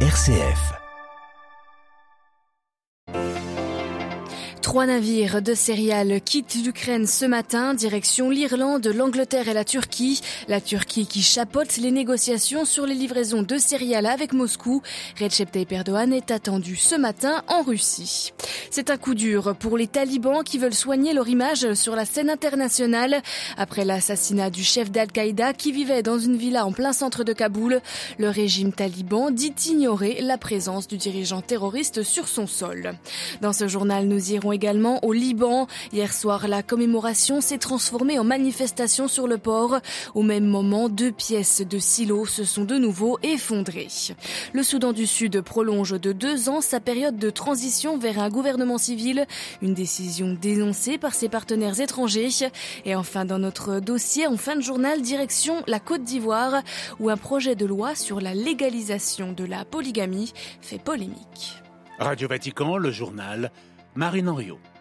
RCF. Trois navires de céréales quittent l'Ukraine ce matin, direction l'Irlande, l'Angleterre et la Turquie. La Turquie qui chapote les négociations sur les livraisons de céréales avec Moscou. Recep Tayyip Erdogan est attendu ce matin en Russie. C'est un coup dur pour les talibans qui veulent soigner leur image sur la scène internationale. Après l'assassinat du chef d'Al-Qaïda qui vivait dans une villa en plein centre de Kaboul, le régime taliban dit ignorer la présence du dirigeant terroriste sur son sol. Dans ce journal, nous irons également au Liban. Hier soir, la commémoration s'est transformée en manifestation sur le port. Au même moment, deux pièces de silos se sont de nouveau effondrées. Le Soudan du Sud prolonge de deux ans sa période de transition vers un gouvernement civil, une décision dénoncée par ses partenaires étrangers. Et enfin, dans notre dossier, en fin de journal, direction la Côte d'Ivoire, où un projet de loi sur la légalisation de la polygamie fait polémique. Radio Vatican, le journal Marine Henriot.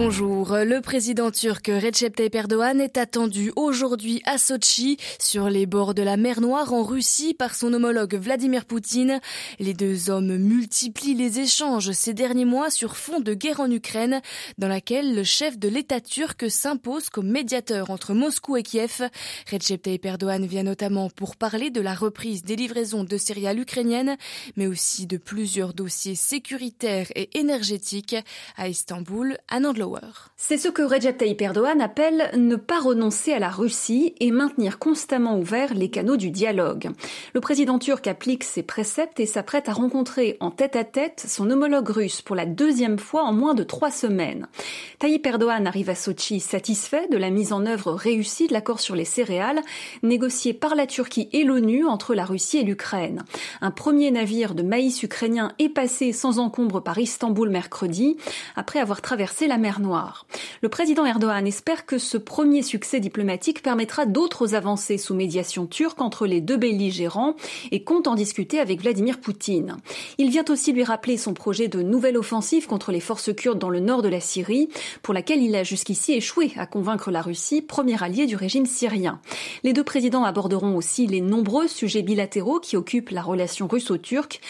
Bonjour, le président turc Recep Tayyip Erdogan est attendu aujourd'hui à Sochi, sur les bords de la mer Noire en Russie, par son homologue Vladimir Poutine. Les deux hommes multiplient les échanges ces derniers mois sur fond de guerre en Ukraine, dans laquelle le chef de l'État turc s'impose comme médiateur entre Moscou et Kiev. Recep Tayyip Erdogan vient notamment pour parler de la reprise des livraisons de céréales ukrainiennes, mais aussi de plusieurs dossiers sécuritaires et énergétiques à Istanbul, à C'est ce que Recep Tayyip Erdogan appelle ne pas renoncer à la Russie et maintenir constamment ouverts les canaux du dialogue. Le président turc applique ses préceptes et s'apprête à rencontrer en tête-à-tête son homologue russe pour la deuxième fois en moins de trois semaines. Tayyip Erdogan arrive à Sochi satisfait de la mise en œuvre réussie de l'accord sur les céréales négocié par la Turquie et l'ONU entre la Russie et l'Ukraine. Un premier navire de maïs ukrainien est passé sans encombre par Istanbul mercredi après avoir traversé la mer Le président Erdogan espère que ce premier succès diplomatique permettra d'autres avancées sous médiation turque entre les deux belligérants et compte en discuter avec Vladimir Poutine. Il vient aussi lui rappeler son projet de nouvelle offensive contre les forces kurdes dans le nord de la Syrie, pour laquelle il a jusqu'ici échoué à convaincre la Russie, premier allié du régime syrien. Les deux présidents aborderont aussi les nombreux sujets bilatéraux qui occupent la relation russo-turque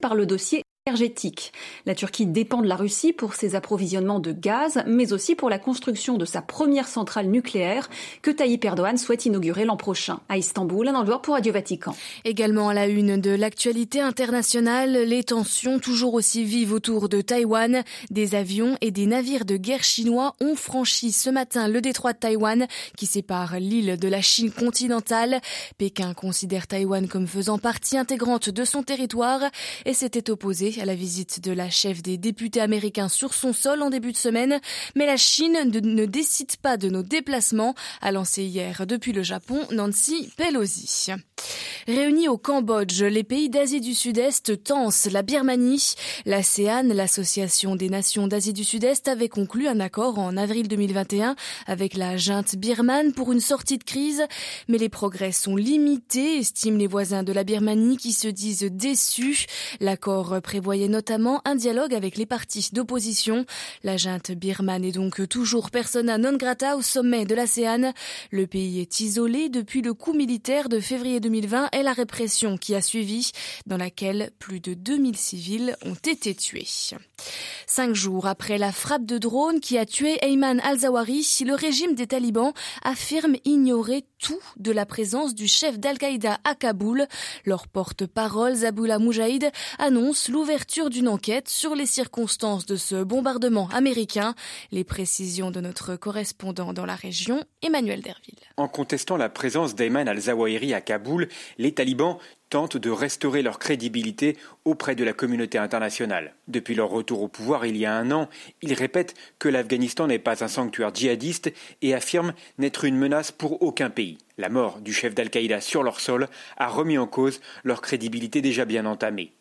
par le dossier énergétique. La Turquie dépend de la Russie pour ses approvisionnements de gaz, mais aussi pour la construction de sa première centrale nucléaire que Tayyip Erdogan souhaite inaugurer l'an prochain. À Istanbul, un endroit pour Radio Vatican. Également à la une de l'actualité internationale, les tensions toujours aussi vives autour de Taïwan. Des avions et des navires de guerre chinois ont franchi ce matin le détroit de Taïwan qui sépare l'île de la Chine continentale. Pékin considère Taïwan comme faisant partie intégrante de son territoire et s'était opposé à la visite de la chef des députés américains sur son sol en début de semaine, mais la Chine ne, décide pas de nos déplacements, a lancé hier depuis le Japon Nancy Pelosi. Réunis au Cambodge, les pays d'Asie du Sud-Est tensent la Birmanie. L'ASEAN, l'association des nations d'Asie du Sud-Est, avait conclu un accord en avril 2021 avec la junte birmane pour une sortie de crise, mais les progrès sont limités, estiment les voisins de la Birmanie qui se disent déçus. L'accord prévoyait notamment un dialogue avec les partis d'opposition. La junte birmane est donc toujours persona non grata au sommet de l'ASEAN. Le pays est isolé depuis le coup militaire de février 2020 et la répression qui a suivi, dans laquelle plus de 2000 civils ont été tués. Cinq jours après la frappe de drone qui a tué Ayman al-Zawahri, le régime des talibans affirme ignorer tout de la présence du chef d'Al-Qaïda à Kaboul. Leur porte-parole, Zaboula Moujahid, annonce l'ouverture d'une enquête sur les circonstances de ce bombardement américain. Les précisions de notre correspondant dans la région, Emmanuel Derville. En contestant la présence d'Ayman al-Zawahiri à Kaboul, les talibans de restaurer leur crédibilité auprès de la communauté internationale. Depuis leur retour au pouvoir il y a un an, ils répètent que l'Afghanistan n'est pas un sanctuaire djihadiste et affirment n'être une menace pour aucun pays. La mort du chef d'Al-Qaïda sur leur sol a remis en cause leur crédibilité déjà bien entamée.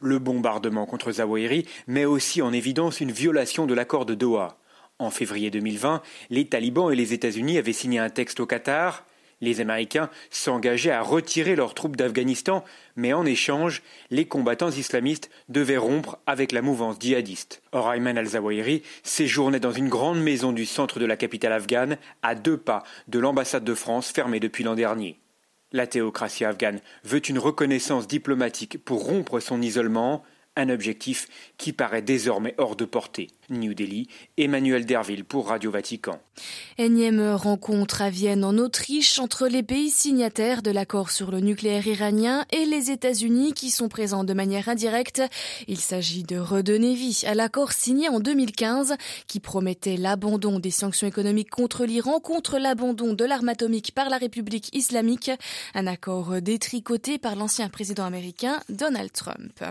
Le bombardement contre Zawahiri met aussi en évidence une violation de l'accord de Doha. En février 2020, les talibans et les États-Unis avaient signé un texte au Qatar les Américains s'engageaient à retirer leurs troupes d'Afghanistan, mais en échange, les combattants islamistes devaient rompre avec la mouvance djihadiste. Or, Ayman al-Zawahiri séjournait dans une grande maison du centre de la capitale afghane, à deux pas de l'ambassade de France fermée depuis l'an dernier. La théocratie afghane veut une reconnaissance diplomatique pour rompre son isolement, un objectif qui paraît désormais hors de portée. New Delhi, Emmanuel Derville pour Radio Vatican. Énième rencontre à Vienne en Autriche entre les pays signataires de l'accord sur le nucléaire iranien et les États-Unis qui sont présents de manière indirecte. Il s'agit de redonner vie à l'accord signé en 2015 qui promettait l'abandon des sanctions économiques contre l'Iran, contre l'abandon de l'arme atomique par la République islamique, un accord détricoté par l'ancien président américain Donald Trump.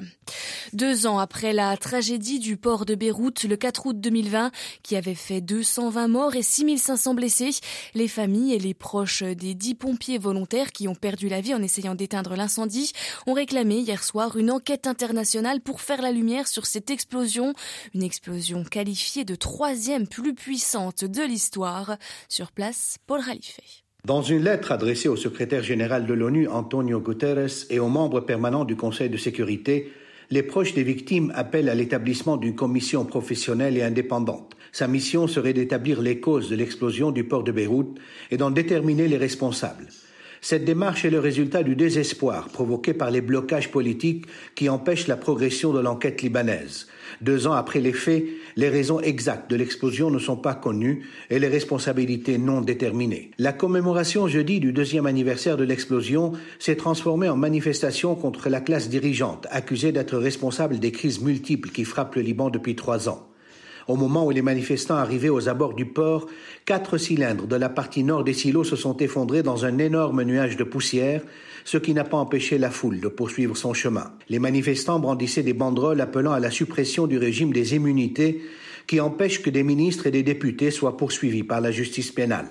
Deux ans après la tragédie du port de Beyrouth le 4 août 2020 qui avait fait 220 morts et 6500 blessés, les familles et les proches des dix pompiers volontaires qui ont perdu la vie en essayant d'éteindre l'incendie ont réclamé hier soir une enquête internationale pour faire la lumière sur cette explosion, une explosion qualifiée de troisième plus puissante de l'histoire. Sur place, Paul Khalife. Dans une lettre adressée au secrétaire général de l'ONU, Antonio Guterres, et aux membres permanents du Conseil de sécurité, les proches des victimes appellent à l'établissement d'une commission professionnelle et indépendante. Sa mission serait d'établir les causes de l'explosion du port de Beyrouth et d'en déterminer les responsables. Cette démarche est le résultat du désespoir provoqué par les blocages politiques qui empêchent la progression de l'enquête libanaise. Deux ans après les faits, les raisons exactes de l'explosion ne sont pas connues et les responsabilités non déterminées. La commémoration jeudi du deuxième anniversaire de l'explosion s'est transformée en manifestation contre la classe dirigeante, accusée d'être responsable des crises multiples qui frappent le Liban depuis trois ans. Au moment où les manifestants arrivaient aux abords du port, quatre cylindres de la partie nord des silos se sont effondrés dans un énorme nuage de poussière, ce qui n'a pas empêché la foule de poursuivre son chemin. Les manifestants brandissaient des banderoles appelant à la suppression du régime des immunités qui empêche que des ministres et des députés soient poursuivis par la justice pénale.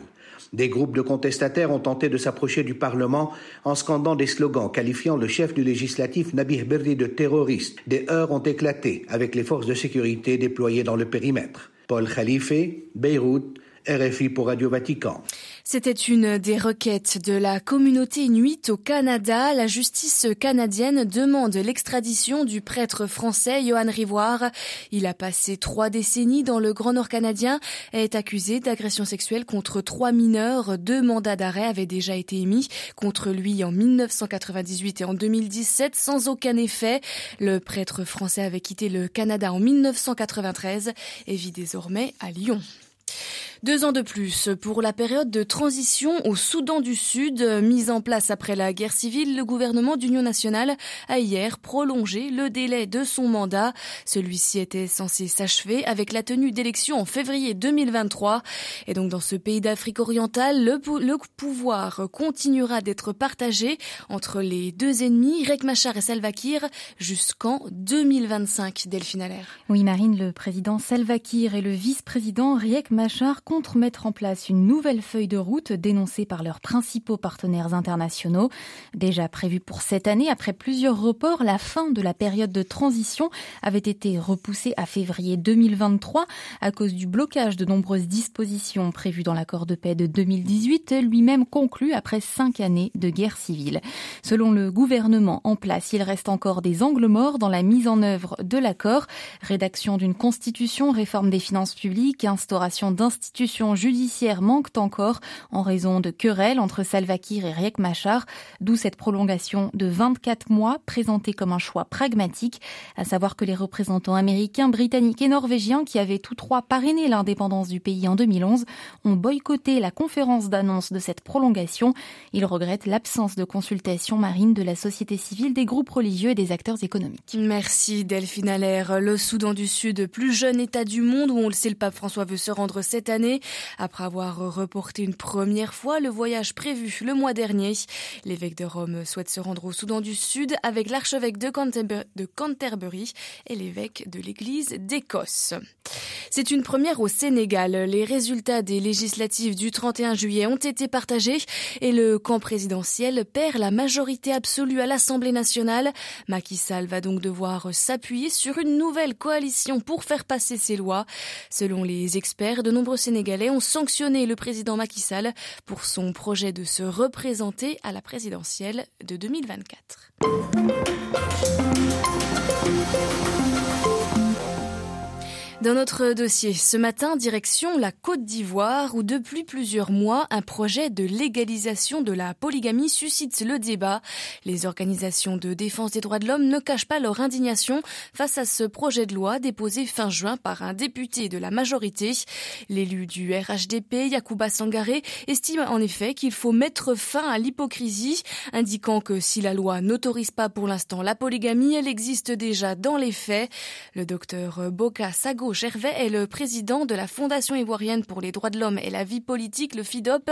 Des groupes de contestataires ont tenté de s'approcher du Parlement en scandant des slogans qualifiant le chef du législatif Nabih Berri de terroriste. Des heurts ont éclaté avec les forces de sécurité déployées dans le périmètre. Paul Khalife, Beyrouth, RFI pour Radio Vatican. C'était une des requêtes de la communauté inuite au Canada. La justice canadienne demande l'extradition du prêtre français Johan Rivoire. Il a passé trois décennies dans le Grand Nord canadien et est accusé d'agression sexuelle contre trois mineurs. Deux mandats d'arrêt avaient déjà été émis contre lui en 1998 et en 2017 sans aucun effet. Le prêtre français avait quitté le Canada en 1993 et vit désormais à Lyon. Deux ans de plus pour la période de transition au Soudan du Sud, mise en place après la guerre civile, le gouvernement d'Union nationale a hier prolongé le délai de son mandat. Celui-ci était censé s'achever avec la tenue d'élections en février 2023. Et donc dans ce pays d'Afrique orientale, le, pouvoir continuera d'être partagé entre les deux ennemis, Rek Machar et Salva Kiir, jusqu'en 2025, Delphine Allaire. Oui, Marine, le président Salva Kiir et le vice-président Riek Machar contre mettre en place une nouvelle feuille de route dénoncée par leurs principaux partenaires internationaux. Déjà prévue pour cette année, après plusieurs reports, la fin de la période de transition avait été repoussée à février 2023 à cause du blocage de nombreuses dispositions prévues dans l'accord de paix de 2018, lui-même conclu après cinq années de guerre civile. Selon le gouvernement en place, il reste encore des angles morts dans la mise en œuvre de l'accord, rédaction d'une constitution, réforme des finances publiques, instauration d'institutions institutions judiciaires manquent encore en raison de querelles entre Salva Kiir et Riek Machar, d'où cette prolongation de 24 mois présentée comme un choix pragmatique, à savoir que les représentants américains, britanniques et norvégiens qui avaient tous trois parrainé l'indépendance du pays en 2011 ont boycotté la conférence d'annonce de cette prolongation. Ils regrettent l'absence de consultation marine de la société civile, des groupes religieux et des acteurs économiques. Merci Delphine Allaire. Le Soudan du Sud, plus jeune État du monde où on le sait, le pape François veut se rendre cette année après avoir reporté une première fois le voyage prévu le mois dernier. L'évêque de Rome souhaite se rendre au Soudan du Sud avec l'archevêque de Canterbury et l'évêque de l'église d'Écosse. C'est une première au Sénégal. Les résultats des législatives du 31 juillet ont été partagés et le camp présidentiel perd la majorité absolue à l'Assemblée nationale. Macky Sall va donc devoir s'appuyer sur une nouvelle coalition pour faire passer ses lois. Selon les experts, de nombreux Sénégalais Sénégalais ont sanctionné le président Macky Sall pour son projet de se représenter à la présidentielle de 2024. Dans notre dossier, ce matin, direction la Côte d'Ivoire, où depuis plusieurs mois, un projet de légalisation de la polygamie suscite le débat. Les organisations de défense des droits de l'homme ne cachent pas leur indignation face à ce projet de loi déposé fin juin par un député de la majorité. L'élu du RHDP, Yacouba Sangaré, estime en effet qu'il faut mettre fin à l'hypocrisie, indiquant que si la loi n'autorise pas pour l'instant la polygamie, elle existe déjà dans les faits. Le docteur Boka Sago Gervais est le président de la Fondation ivoirienne pour les droits de l'homme et la vie politique, le FIDOP,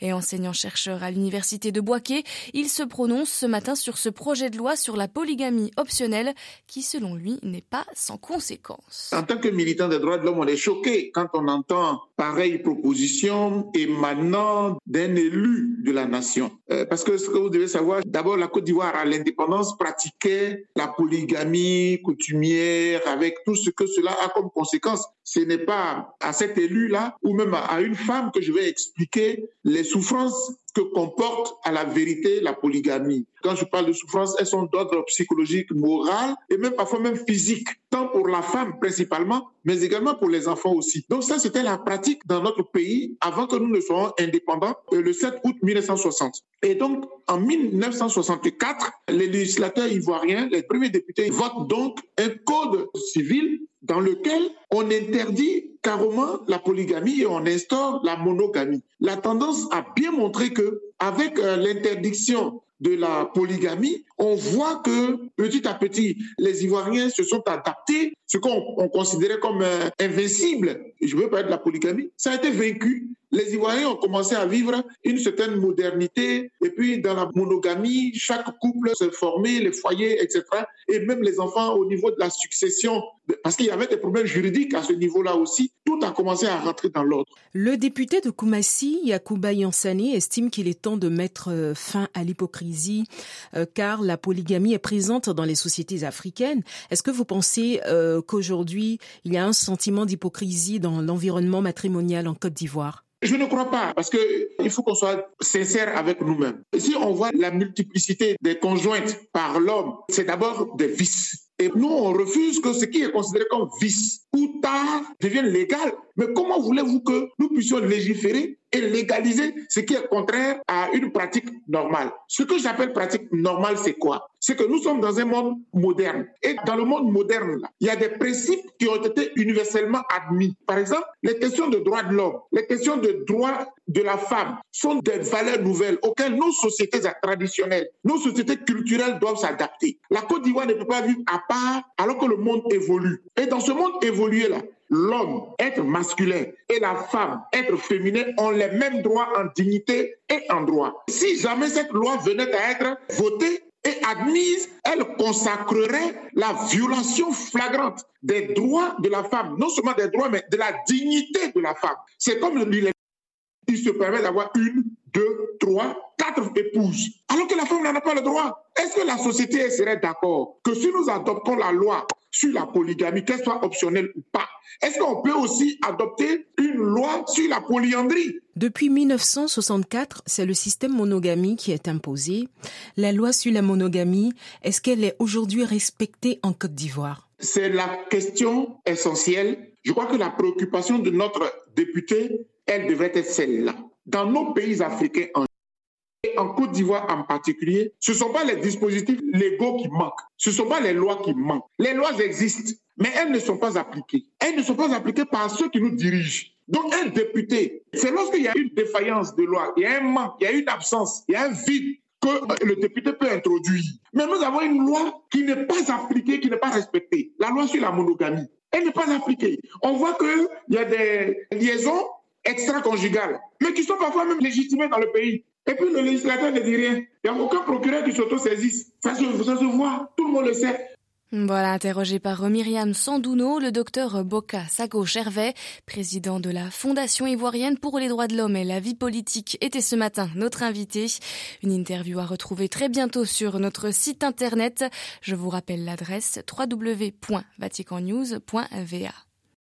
et enseignant-chercheur à l'université de Boaké. Il se prononce ce matin sur ce projet de loi sur la polygamie optionnelle qui, selon lui, n'est pas sans conséquences. En tant que militant des droits de l'homme, on est choqué quand on entend pareille proposition émanant d'un élu de la nation. Euh, parce que ce que vous devez savoir, d'abord, la Côte d'Ivoire, à l'indépendance, pratiquait la polygamie coutumière avec tout ce que cela a comme conséquence. Ce n'est pas à cet élu-là ou même à une femme que je vais expliquer les souffrances que comporte à la vérité la polygamie. Quand je parle de souffrances, elles sont d'ordre psychologique, moral et même parfois même physique, tant pour la femme principalement, mais également pour les enfants aussi. Donc ça, c'était la pratique dans notre pays avant que nous ne soyons indépendants euh, le 7 août 1960. Et donc, en 1964, les législateurs ivoiriens, les premiers députés, votent donc un code civil dans lequel on interdit carrément la polygamie et on instaure la monogamie. La tendance a bien montré que avec euh, l'interdiction de la polygamie, on voit que petit à petit, les Ivoiriens se sont adaptés, ce qu'on considérait comme euh, invincible, je veux pas être la polygamie, ça a été vaincu les Ivoiriens ont commencé à vivre une certaine modernité. Et puis, dans la monogamie, chaque couple se formait, les foyers, etc. Et même les enfants au niveau de la succession, parce qu'il y avait des problèmes juridiques à ce niveau-là aussi, tout a commencé à rentrer dans l'ordre. Le député de Koumassi, Yacouba Yansani, estime qu'il est temps de mettre euh, fin à l'hypocrisie, euh, car la polygamie est présente dans les sociétés africaines. Est-ce que vous pensez euh, qu'aujourd'hui, il y a un sentiment d'hypocrisie dans l'environnement matrimonial en Côte d'Ivoire? Je ne crois pas, parce qu'il faut qu'on soit sincère avec nous-mêmes. Si on voit la multiplicité des conjointes par l'homme, c'est d'abord des vices. Et nous, on refuse que ce qui est considéré comme vice ou tard devienne légal. Mais comment voulez-vous que nous puissions légiférer et légaliser ce qui est contraire à une pratique normale Ce que j'appelle pratique normale, c'est quoi? C'est que nous sommes dans un monde moderne. Et dans le monde moderne, il y a des principes qui ont été universellement admis. Par exemple, les questions de droits de l'homme, les questions de droits de la femme sont des valeurs nouvelles auxquelles nos sociétés traditionnelles, nos sociétés culturelles doivent s'adapter. La Côte d'Ivoire ne peut pas vivre à part alors que le monde évolue. Et dans ce monde évolué-là, l'homme, être masculin, et la femme, être féminin, ont les mêmes droits en dignité et en droit. Si jamais cette loi venait à être votée, et admise, elle consacrerait la violation flagrante des droits de la femme, non seulement des droits, mais de la dignité de la femme. C'est comme le il se permet d'avoir une, deux, trois, quatre épouses, alors que la femme n'en a pas le droit. Est-ce que la société serait d'accord que si nous adoptons la loi sur la polygamie, qu'elle soit optionnelle ou pas, est-ce qu'on peut aussi adopter une loi sur la polyandrie? Depuis 1964, c'est le système monogamie qui est imposé. La loi sur la monogamie, est-ce qu'elle est aujourd'hui respectée en Côte d'Ivoire? C'est la question essentielle. Je crois que la préoccupation de notre député elle devrait être celle-là. Dans nos pays africains en en Côte d'Ivoire en particulier, ce ne sont pas les dispositifs légaux qui manquent, ce ne sont pas les lois qui manquent. Les lois existent, mais elles ne sont pas appliquées. Elles ne sont pas appliquées par ceux qui nous dirigent. Donc un député, c'est lorsqu'il y a une défaillance de loi, il y a un manque, il y a une absence, il y a un vide que le député peut introduire. Mais nous avons une loi qui n'est pas appliquée, qui n'est pas respectée. La loi sur la monogamie, elle n'est pas appliquée. On voit qu'il y a des liaisons extra-conjugales, mais qui sont parfois même légitimées dans le pays. Et puis le législateur ne dit rien. Il n'y a aucun procureur qui s'auto-saisisse. Ça se, ça se voit, tout le monde le sait. Voilà, interrogé par Myriam Sandouno, le docteur Boka Sago Gervais, président de la Fondation ivoirienne pour les droits de l'homme et la vie politique, était ce matin notre invité. Une interview à retrouver très bientôt sur notre site internet. Je vous rappelle l'adresse www.vaticannews.va.